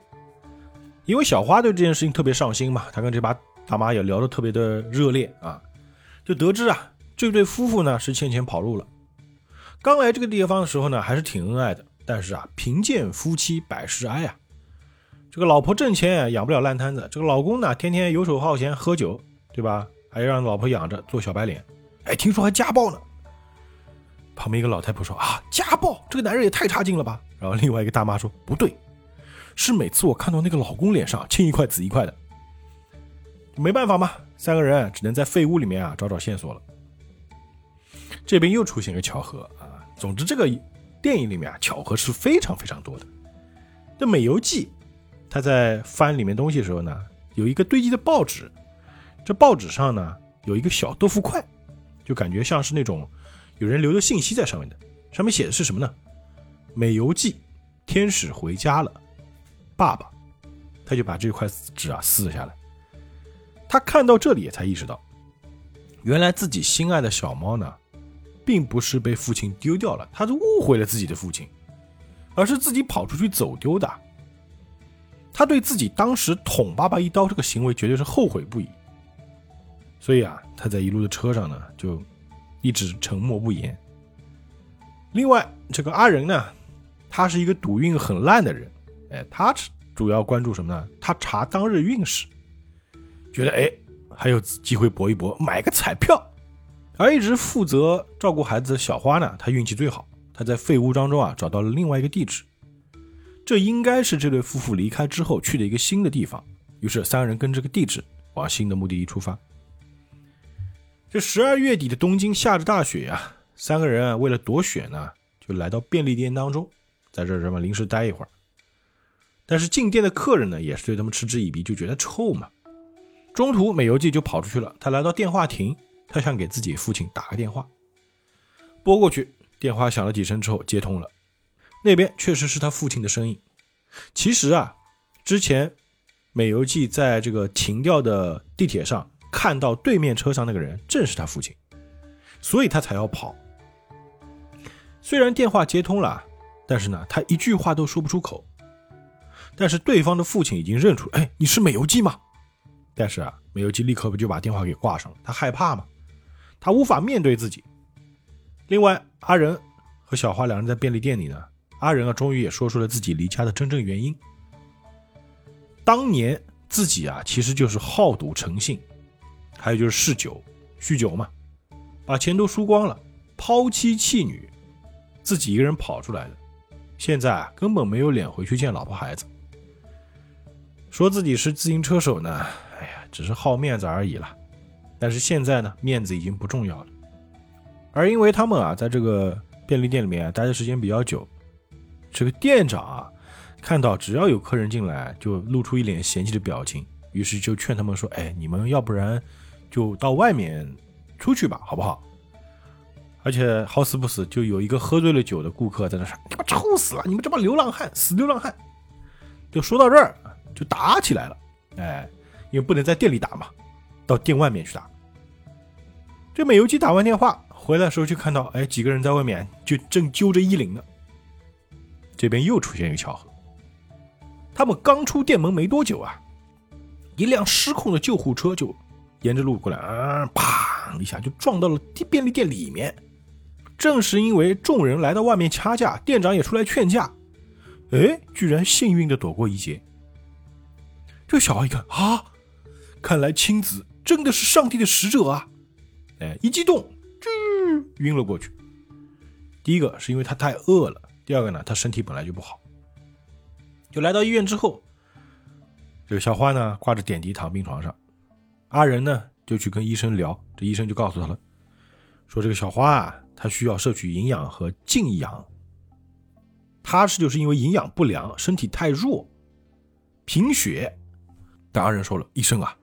因为小花对这件事情特别上心嘛，她跟这帮大妈也聊得特别的热烈啊，就得知啊。这对夫妇呢是欠钱跑路了，刚来这个地方的时候呢还是挺恩爱的，但是啊贫贱夫妻百事哀啊，这个老婆挣钱养不了烂摊子，这个老公呢天天游手好闲喝酒，对吧？还要让老婆养着做小白脸，哎，听说还家暴呢。旁边一个老太婆说啊家暴，这个男人也太差劲了吧。然后另外一个大妈说不对，是每次我看到那个老公脸上青一块紫一块的，没办法嘛，三个人只能在废屋里面啊找找线索了。这边又出现一个巧合啊！总之，这个电影里面啊，巧合是非常非常多的。这美游记，他在翻里面东西的时候呢，有一个堆积的报纸，这报纸上呢有一个小豆腐块，就感觉像是那种有人留的信息在上面的。上面写的是什么呢？美游记，天使回家了，爸爸。他就把这块纸啊撕了下来。他看到这里才意识到，原来自己心爱的小猫呢。并不是被父亲丢掉了，他是误会了自己的父亲，而是自己跑出去走丢的。他对自己当时捅爸爸一刀这个行为绝对是后悔不已。所以啊，他在一路的车上呢，就一直沉默不言。另外，这个阿仁呢，他是一个赌运很烂的人，哎，他主要关注什么呢？他查当日运势，觉得哎还有机会搏一搏，买个彩票。而一直负责照顾孩子的小花呢，她运气最好。她在废屋当中啊找到了另外一个地址，这应该是这对夫妇离开之后去的一个新的地方。于是三人跟这个地址往新的目的地出发。这十二月底的东京下着大雪呀，三个人啊为了躲雪呢，就来到便利店当中，在这什么临时待一会儿。但是进店的客人呢也是对他们嗤之以鼻，就觉得臭嘛。中途美游记就跑出去了，他来到电话亭。他想给自己父亲打个电话，拨过去，电话响了几声之后接通了，那边确实是他父亲的声音。其实啊，之前美游记在这个停掉的地铁上看到对面车上那个人正是他父亲，所以他才要跑。虽然电话接通了，但是呢，他一句话都说不出口。但是对方的父亲已经认出，哎，你是美游记吗？但是啊，美游记立刻不就把电话给挂上了，他害怕嘛。他无法面对自己。另外，阿仁和小花两人在便利店里呢。阿仁啊，终于也说出了自己离家的真正原因。当年自己啊，其实就是好赌成性，还有就是嗜酒、酗酒嘛，把钱都输光了，抛妻弃女，自己一个人跑出来的。现在啊，根本没有脸回去见老婆孩子。说自己是自行车手呢，哎呀只是好面子而已了。但是现在呢，面子已经不重要了。而因为他们啊，在这个便利店里面待的时间比较久，这个店长啊，看到只要有客人进来，就露出一脸嫌弃的表情，于是就劝他们说：“哎，你们要不然就到外面出去吧，好不好？”而且好死不死，就有一个喝醉了酒的顾客在那说：“你妈臭死了！你们这帮流浪汉，死流浪汉！”就说到这儿，就打起来了。哎，因为不能在店里打嘛，到店外面去打。这美游击打完电话回来的时候，就看到哎，几个人在外面就正揪着衣领呢。这边又出现一个巧合，他们刚出店门没多久啊，一辆失控的救护车就沿着路过来，啊，啪一下就撞到了便利店里面。正是因为众人来到外面掐架，店长也出来劝架，哎，居然幸运的躲过一劫。这小孩一看啊，看来青子真的是上帝的使者啊！哎，一激动，啾，晕了过去。第一个是因为他太饿了，第二个呢，他身体本来就不好。就来到医院之后，这个小花呢挂着点滴躺病床上，阿仁呢就去跟医生聊，这医生就告诉他了，说这个小花啊。他需要摄取营养和静养，他是就是因为营养不良，身体太弱，贫血。但阿仁说了，医生啊，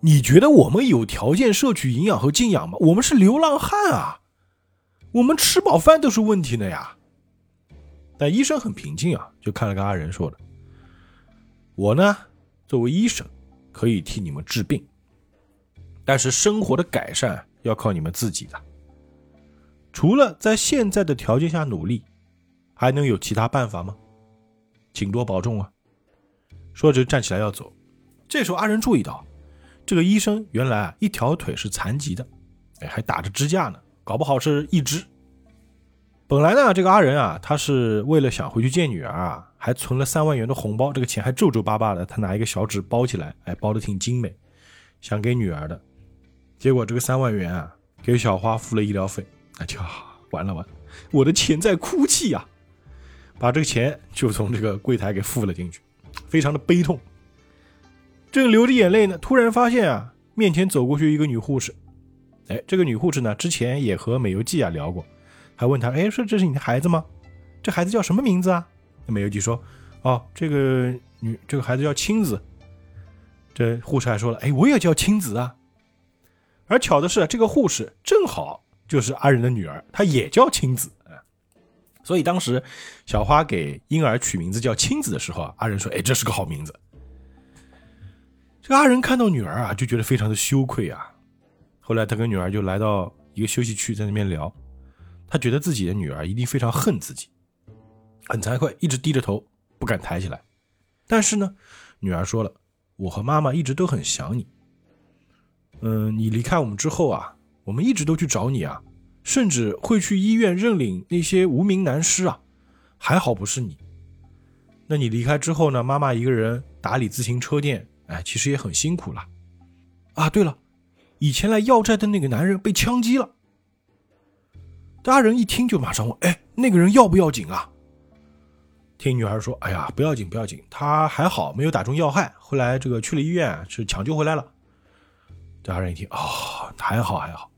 你觉得我们有条件摄取营养和静养吗？我们是流浪汉啊，我们吃饱饭都是问题的呀。但医生很平静啊，就看了个阿仁说的，我呢作为医生可以替你们治病，但是生活的改善要靠你们自己的。除了在现在的条件下努力，还能有其他办法吗？请多保重啊！说着站起来要走，这时候阿仁注意到，这个医生原来啊一条腿是残疾的，哎，还打着支架呢，搞不好是一只。本来呢，这个阿仁啊，他是为了想回去见女儿啊，还存了三万元的红包，这个钱还皱皱巴巴的，他拿一个小纸包起来，哎，包的挺精美，想给女儿的。结果这个三万元啊，给小花付了医疗费。那就完了完，我的钱在哭泣呀！把这个钱就从这个柜台给付了进去，非常的悲痛。正流着眼泪呢，突然发现啊，面前走过去一个女护士。哎，这个女护士呢，之前也和美游记啊聊过，还问他，哎，说这是你的孩子吗？这孩子叫什么名字啊？那美游记说，哦，这个女这个孩子叫青子。这护士还说了，哎，我也叫青子啊。而巧的是，这个护士正好。就是阿仁的女儿，她也叫青子，所以当时小花给婴儿取名字叫青子的时候啊，阿仁说：“哎，这是个好名字。”这个阿仁看到女儿啊，就觉得非常的羞愧啊。后来他跟女儿就来到一个休息区，在那边聊，他觉得自己的女儿一定非常恨自己，很惭愧，一直低着头不敢抬起来。但是呢，女儿说了：“我和妈妈一直都很想你。嗯，你离开我们之后啊。”我们一直都去找你啊，甚至会去医院认领那些无名男尸啊，还好不是你。那你离开之后呢？妈妈一个人打理自行车店，哎，其实也很辛苦了。啊，对了，以前来要债的那个男人被枪击了。大人一听就马上问：“哎，那个人要不要紧啊？”听女孩说：“哎呀，不要紧，不要紧，他还好，没有打中要害。后来这个去了医院，是抢救回来了。”大人一听：“哦，还好，还好。”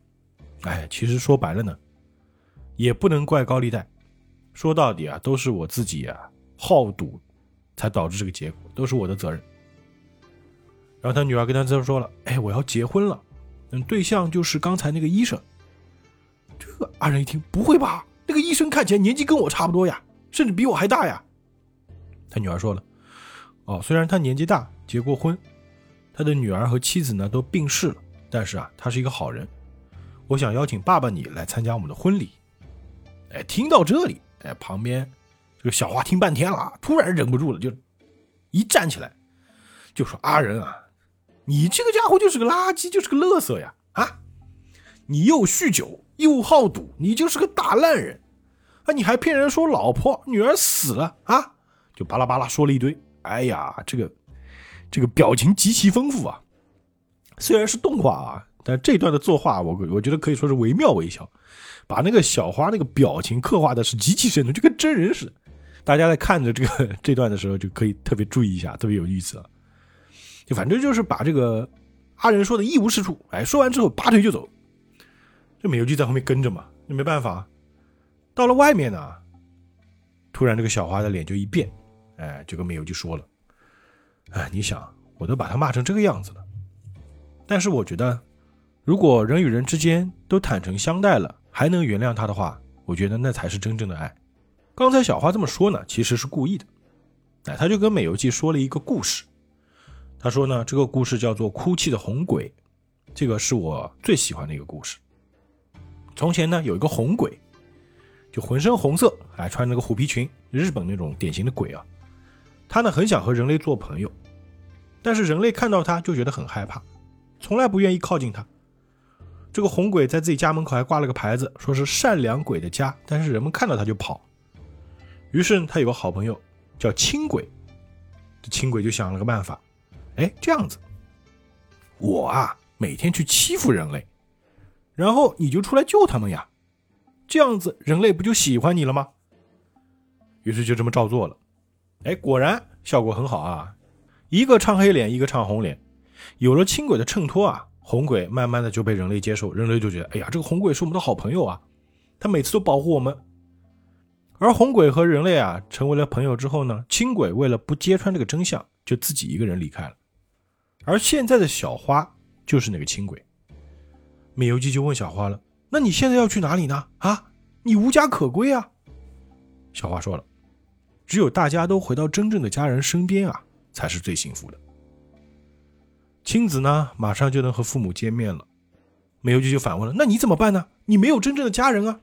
哎，其实说白了呢，也不能怪高利贷，说到底啊，都是我自己啊好赌，才导致这个结果，都是我的责任。然后他女儿跟他这么说了：“哎，我要结婚了，嗯，对象就是刚才那个医生。”这个阿仁一听，不会吧？那个医生看起来年纪跟我差不多呀，甚至比我还大呀。他女儿说了：“哦，虽然他年纪大，结过婚，他的女儿和妻子呢都病逝了，但是啊，他是一个好人。”我想邀请爸爸你来参加我们的婚礼。哎，听到这里，哎，旁边这个小花听半天了，突然忍不住了，就一站起来，就说：“阿仁啊，你这个家伙就是个垃圾，就是个乐色呀！啊，你又酗酒又好赌，你就是个大烂人啊！你还骗人说老婆女儿死了啊！就巴拉巴拉说了一堆。哎呀，这个这个表情极其丰富啊，虽然是动画啊。”但这段的作画，我我觉得可以说是惟妙惟肖，把那个小花那个表情刻画的是极其生动，就跟真人似的。大家在看着这个这段的时候，就可以特别注意一下，特别有意思。就反正就是把这个阿仁说的一无是处。哎，说完之后拔腿就走，这美游记在后面跟着嘛，那没办法。到了外面呢，突然这个小花的脸就一变，哎，就跟美游记说了：“哎，你想，我都把他骂成这个样子了，但是我觉得，如果人与人之间都坦诚相待了，还能原谅他的话，我觉得那才是真正的爱。”刚才小花这么说呢，其实是故意的。哎，他就跟美游记说了一个故事。他说呢，这个故事叫做《哭泣的红鬼》，这个是我最喜欢的一个故事。从前呢，有一个红鬼。就浑身红色，哎，穿着个虎皮裙，日本那种典型的鬼啊。他呢很想和人类做朋友，但是人类看到他就觉得很害怕，从来不愿意靠近他。这个红鬼在自己家门口还挂了个牌子，说是善良鬼的家，但是人们看到他就跑。于是他有个好朋友叫青鬼，这青鬼就想了个办法，哎，这样子，我啊每天去欺负人类，然后你就出来救他们呀。这样子，人类不就喜欢你了吗？于是就这么照做了。哎，果然效果很好啊！一个唱黑脸，一个唱红脸。有了青鬼的衬托啊，红鬼慢慢的就被人类接受，人类就觉得，哎呀，这个红鬼是我们的好朋友啊，他每次都保护我们。而红鬼和人类啊成为了朋友之后呢，青鬼为了不揭穿这个真相，就自己一个人离开了。而现在的小花就是那个青鬼。美游记就问小花了。那你现在要去哪里呢？啊，你无家可归啊！小花说了，只有大家都回到真正的家人身边啊，才是最幸福的。亲子呢，马上就能和父母见面了。美游记就反问了：“那你怎么办呢？你没有真正的家人啊！”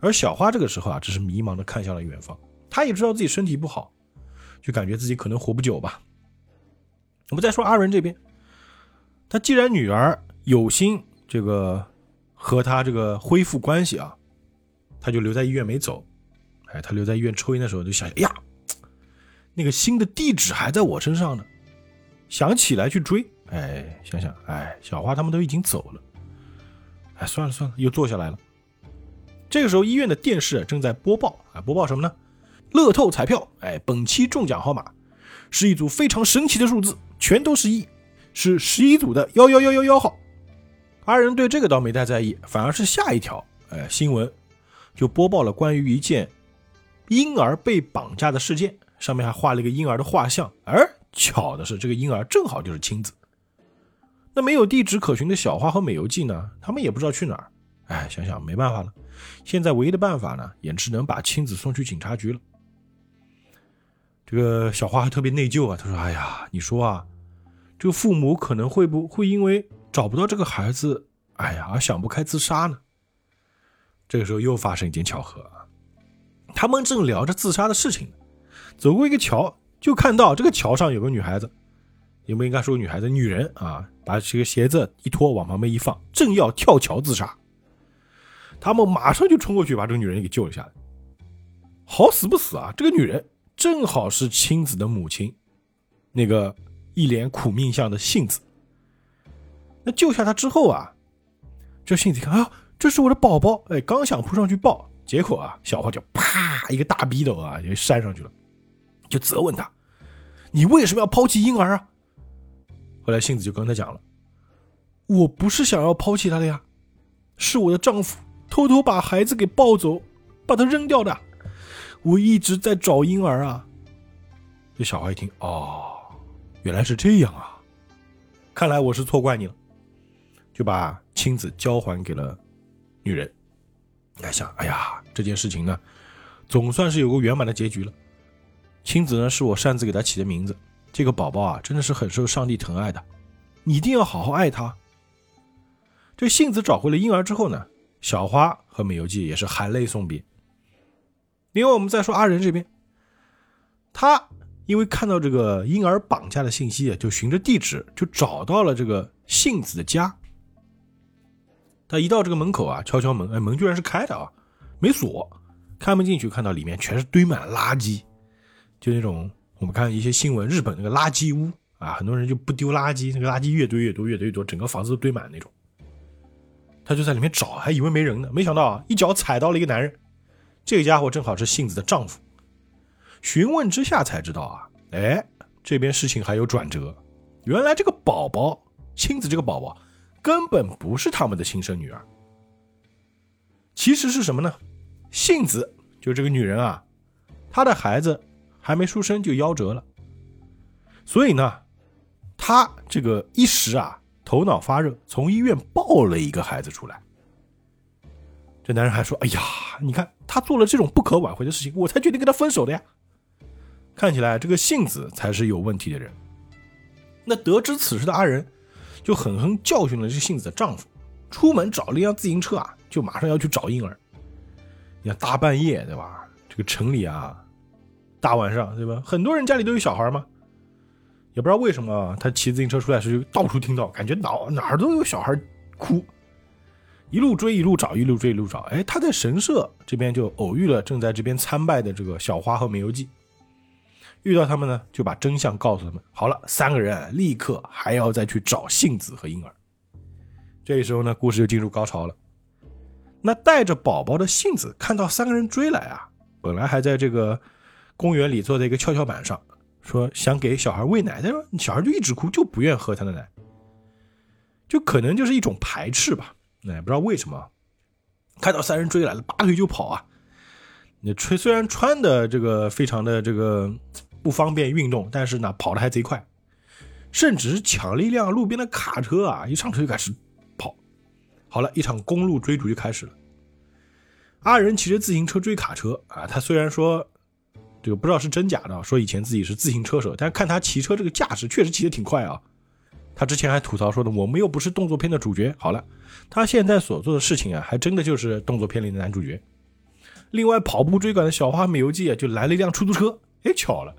而小花这个时候啊，只是迷茫的看向了远方。她也知道自己身体不好，就感觉自己可能活不久吧。我们再说阿仁这边，他既然女儿有心这个。和他这个恢复关系啊，他就留在医院没走。哎，他留在医院抽烟的时候就想，哎呀，那个新的地址还在我身上呢，想起来去追。哎，想想，哎，小花他们都已经走了。哎，算了算了，又坐下来了。这个时候，医院的电视正在播报啊，播报什么呢？乐透彩票，哎，本期中奖号码是一组非常神奇的数字，全都是一，是十一组的幺幺幺幺幺号。阿仁对这个倒没太在意，反而是下一条，哎，新闻就播报了关于一件婴儿被绑架的事件，上面还画了一个婴儿的画像，而巧的是，这个婴儿正好就是亲子。那没有地址可循的小花和美游记呢？他们也不知道去哪儿。哎，想想没办法了，现在唯一的办法呢，也只能把亲子送去警察局了。这个小花还特别内疚啊，她说：“哎呀，你说啊，这个父母可能会不会因为……”找不到这个孩子，哎呀，想不开自杀呢。这个时候又发生一件巧合，他们正聊着自杀的事情，走过一个桥，就看到这个桥上有个女孩子，也不应该说女孩子？女人啊，把这个鞋子一脱，往旁边一放，正要跳桥自杀。他们马上就冲过去，把这个女人给救了下来。好死不死啊，这个女人正好是亲子的母亲，那个一脸苦命相的杏子。那救下他之后啊，这杏子一看啊，这是我的宝宝，哎，刚想扑上去抱，结果啊，小花就啪一个大逼斗啊，就扇上去了，就责问他：“你为什么要抛弃婴儿啊？”后来杏子就跟他讲了：“我不是想要抛弃他的呀，是我的丈夫偷偷把孩子给抱走，把他扔掉的。我一直在找婴儿啊。”这小花一听，哦，原来是这样啊，看来我是错怪你了。就把亲子交还给了女人。来想，哎呀，这件事情呢，总算是有个圆满的结局了。亲子呢，是我擅自给他起的名字。这个宝宝啊，真的是很受上帝疼爱的，你一定要好好爱他。这杏子找回了婴儿之后呢，小花和美游记也是含泪送别。另外，我们再说阿仁这边，他因为看到这个婴儿绑架的信息，就循着地址就找到了这个杏子的家。他一到这个门口啊，敲敲门，哎，门居然是开的啊，没锁。开门进去，看到里面全是堆满垃圾，就那种我们看一些新闻，日本那个垃圾屋啊，很多人就不丢垃圾，那个垃圾越堆越多，越堆越多，整个房子都堆满那种。他就在里面找，还以为没人呢，没想到啊，一脚踩到了一个男人，这个家伙正好是杏子的丈夫。询问之下才知道啊，哎，这边事情还有转折，原来这个宝宝，亲子这个宝宝，根本不是他们的亲生女儿。其实是什么呢？杏子就这个女人啊，她的孩子还没出生就夭折了，所以呢，她这个一时啊头脑发热，从医院抱了一个孩子出来。这男人还说：“哎呀，你看他做了这种不可挽回的事情，我才决定跟他分手的呀。”看起来这个杏子才是有问题的人。那得知此事的阿仁就狠狠教训了这杏子的丈夫，出门找了一辆自行车啊，就马上要去找婴儿。你看大半夜对吧？这个城里啊，大晚上对吧？很多人家里都有小孩嘛，也不知道为什么他骑自行车出来时就到处听到，感觉哪哪儿都有小孩哭。一路追一路找，一路追一路找。哎，他在神社这边就偶遇了正在这边参拜的这个小花和美游纪。遇到他们呢，就把真相告诉他们。好了，三个人立刻还要再去找杏子和婴儿。这时候呢，故事就进入高潮了。那带着宝宝的杏子看到三个人追来啊，本来还在这个公园里坐在一个跷跷板上，说想给小孩喂奶，但是小孩就一直哭，就不愿喝他的奶，就可能就是一种排斥吧。那也不知道为什么，看到三人追来了，拔腿就跑啊！那吹虽然穿的这个非常的这个不方便运动，但是呢跑的还贼快，甚至抢了一辆路边的卡车啊！一上车就开始跑。好了一场公路追逐就开始了。阿仁骑着自行车追卡车啊，他虽然说这个不知道是真假的，说以前自己是自行车手，但看他骑车这个架势，确实骑得挺快啊。他之前还吐槽说的，我们又不是动作片的主角。好了，他现在所做的事情啊，还真的就是动作片里的男主角。另外，跑步追赶的小花美游记啊，就来了一辆出租车。哎，巧了，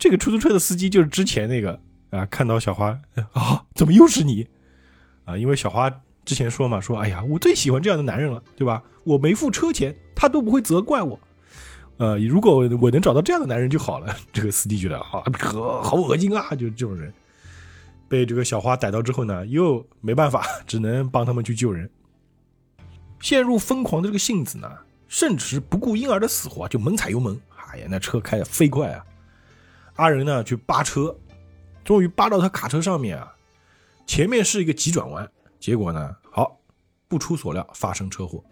这个出租车的司机就是之前那个啊，看到小花啊，怎么又是你啊？因为小花之前说嘛，说哎呀，我最喜欢这样的男人了，对吧？我没付车钱，他都不会责怪我。呃，如果我能找到这样的男人就好了。这个司机觉得啊，可好恶心啊，就这种人。被这个小花逮到之后呢，又没办法，只能帮他们去救人。陷入疯狂的这个杏子呢，甚至不顾婴儿的死活，就猛踩油门。哎呀，那车开的飞快啊！阿仁呢去扒车，终于扒到他卡车上面啊，前面是一个急转弯，结果呢，好，不出所料发生车祸，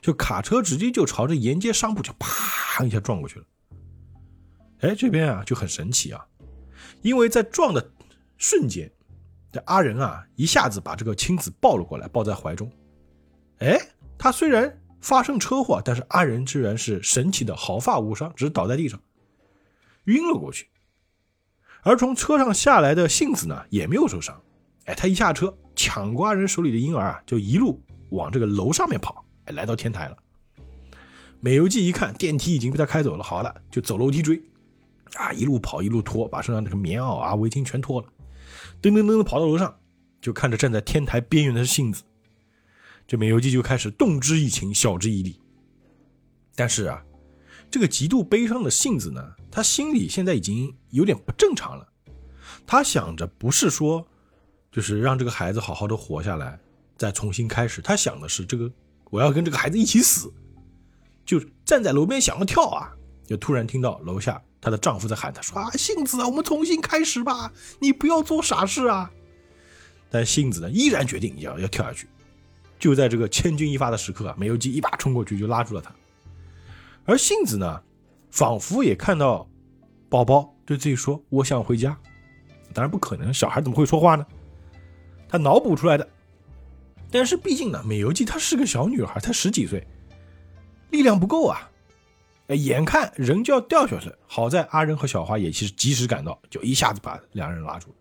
就卡车直接就朝着沿街商铺就啪一下撞过去了。哎，这边啊就很神奇啊，因为在撞的。瞬间，这阿仁啊，一下子把这个青子抱了过来，抱在怀中。哎，他虽然发生车祸，但是阿仁居然是神奇的毫发无伤，只是倒在地上，晕了过去。而从车上下来的杏子呢，也没有受伤。哎，他一下车，抢瓜人手里的婴儿啊，就一路往这个楼上面跑。哎，来到天台了。美游记一看电梯已经被他开走了，好了，就走楼梯追。啊，一路跑一路脱，把身上那个棉袄啊、围巾全脱了。噔噔噔的跑到楼上，就看着站在天台边缘的杏子，这美游记就开始动之以情，晓之以理。但是啊，这个极度悲伤的杏子呢，他心里现在已经有点不正常了。他想着不是说，就是让这个孩子好好的活下来，再重新开始。他想的是这个，我要跟这个孩子一起死。就站在楼边想要跳啊，就突然听到楼下。她的丈夫在喊她说：“啊，杏子啊，我们重新开始吧，你不要做傻事啊！”但杏子呢，依然决定要要跳下去。就在这个千钧一发的时刻啊，美由纪一把冲过去就拉住了她。而杏子呢，仿佛也看到宝宝对自己说：“我想回家。”当然不可能，小孩怎么会说话呢？他脑补出来的。但是毕竟呢，美游纪她是个小女孩，才十几岁，力量不够啊。哎，眼看人就要掉下去，好在阿仁和小花也其实及时赶到，就一下子把两人拉住了。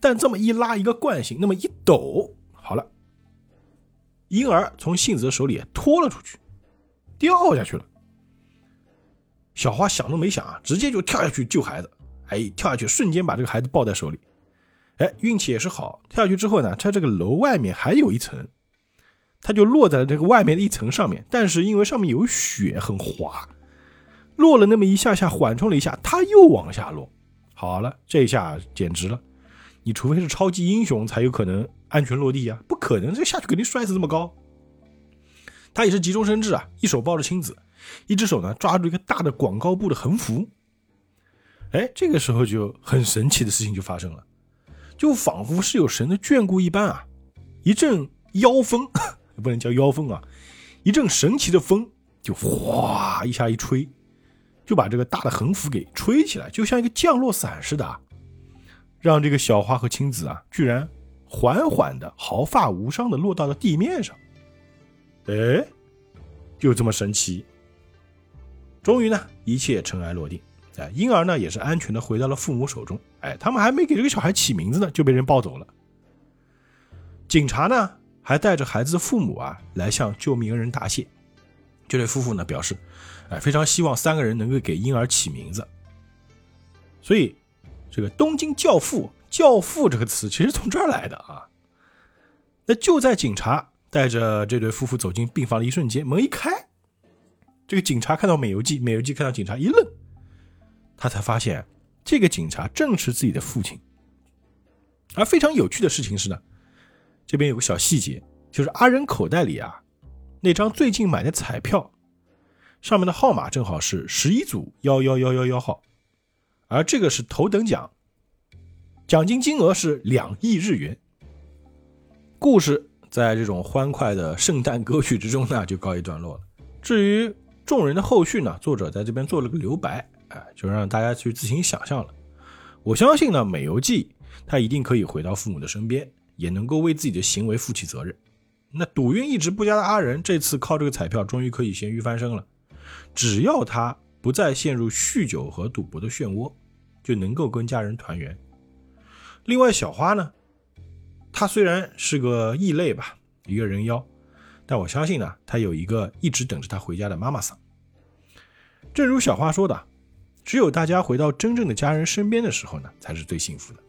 但这么一拉，一个惯性，那么一抖，好了，婴儿从杏子的手里拖了出去，掉下去了。小花想都没想啊，直接就跳下去救孩子。哎，跳下去瞬间把这个孩子抱在手里。哎，运气也是好，跳下去之后呢，他这个楼外面还有一层，他就落在了这个外面的一层上面，但是因为上面有雪，很滑。落了那么一下下，缓冲了一下，他又往下落。好了，这一下简直了！你除非是超级英雄，才有可能安全落地啊，不可能，这下去肯定摔死这么高。他也是急中生智啊，一手抱着青子，一只手呢抓住一个大的广告布的横幅。哎，这个时候就很神奇的事情就发生了。就仿佛是有神的眷顾一般啊，一阵妖风，不能叫妖风啊，一阵神奇的风就哗一下一吹，就把这个大的横幅给吹起来，就像一个降落伞似的，让这个小花和青子啊，居然缓缓的毫发无伤的落到了地面上。哎，就这么神奇。终于呢，一切尘埃落定。哎，婴儿呢也是安全的回到了父母手中。哎，他们还没给这个小孩起名字呢，就被人抱走了。警察呢还带着孩子的父母啊来向救命恩人答谢。这对夫妇呢表示，哎，非常希望三个人能够给婴儿起名字。所以，这个“东京教父”“教父”这个词其实从这儿来的啊。那就在警察带着这对夫妇走进病房的一瞬间，门一开，这个警察看到美游记，美游记看到警察一愣。他才发现，这个警察正是自己的父亲。而非常有趣的事情是呢，这边有个小细节，就是阿仁口袋里啊，那张最近买的彩票，上面的号码正好是十一组幺幺幺幺幺号，而这个是头等奖，奖金金额是两亿日元。故事在这种欢快的圣诞歌曲之中呢，就告一段落了。至于众人的后续呢，作者在这边做了个留白。哎，就让大家去自行想象了。我相信呢，美游记他一定可以回到父母的身边，也能够为自己的行为负起责任。那赌运一直不佳的阿仁，这次靠这个彩票终于可以咸鱼翻身了。只要他不再陷入酗酒和赌博的漩涡，就能够跟家人团圆。另外，小花呢，她虽然是个异类吧，一个人妖，但我相信呢，她有一个一直等着她回家的妈妈桑。正如小花说的。只有大家回到真正的家人身边的时候呢，才是最幸福的。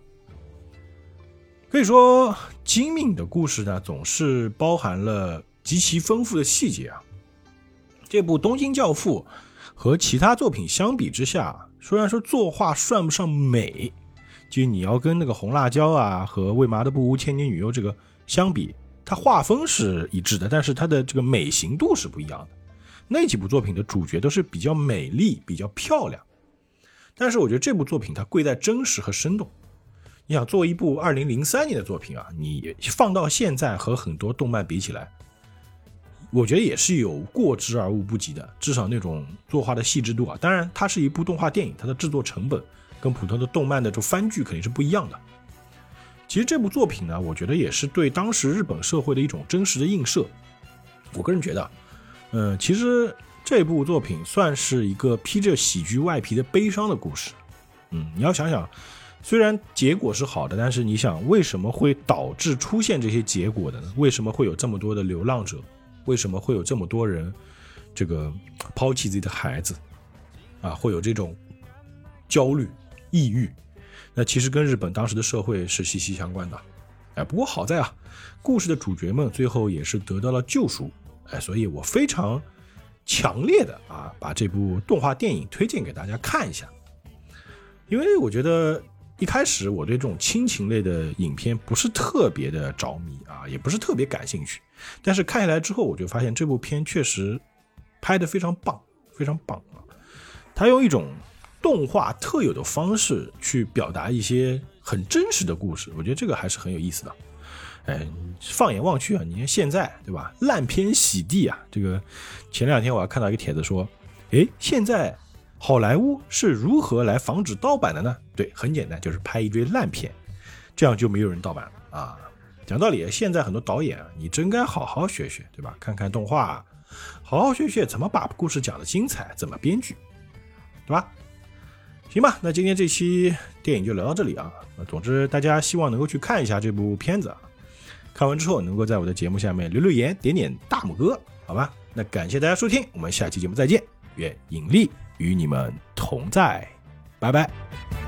可以说，金敏的故事呢，总是包含了极其丰富的细节啊。这部《东京教父》和其他作品相比之下，虽然说作画算不上美，就你要跟那个《红辣椒》啊和《为麻的不无千年女优》这个相比，它画风是一致的，但是它的这个美型度是不一样的。那几部作品的主角都是比较美丽、比较漂亮。但是我觉得这部作品它贵在真实和生动。你想做一部二零零三年的作品啊，你放到现在和很多动漫比起来，我觉得也是有过之而无不及的。至少那种作画的细致度啊，当然它是一部动画电影，它的制作成本跟普通的动漫的这番剧肯定是不一样的。其实这部作品呢，我觉得也是对当时日本社会的一种真实的映射。我个人觉得，嗯，其实。这部作品算是一个披着喜剧外皮的悲伤的故事。嗯，你要想想，虽然结果是好的，但是你想，为什么会导致出现这些结果的呢？为什么会有这么多的流浪者？为什么会有这么多人这个抛弃自己的孩子？啊，会有这种焦虑、抑郁？那其实跟日本当时的社会是息息相关的。哎，不过好在啊，故事的主角们最后也是得到了救赎。哎，所以我非常。强烈的啊，把这部动画电影推荐给大家看一下，因为我觉得一开始我对这种亲情类的影片不是特别的着迷啊，也不是特别感兴趣，但是看下来之后，我就发现这部片确实拍的非常棒，非常棒啊！他用一种动画特有的方式去表达一些很真实的故事，我觉得这个还是很有意思的。哎，放眼望去啊，你看现在对吧？烂片洗地啊，这个前两天我还看到一个帖子说，哎，现在好莱坞是如何来防止盗版的呢？对，很简单，就是拍一堆烂片，这样就没有人盗版了啊。讲道理，现在很多导演啊，你真该好好学学，对吧？看看动画，好好学学怎么把故事讲的精彩，怎么编剧，对吧？行吧，那今天这期电影就聊到这里啊。总之，大家希望能够去看一下这部片子啊。看完之后，能够在我的节目下面留留言，点点大拇哥，好吧？那感谢大家收听，我们下期节目再见，愿引力与你们同在，拜拜。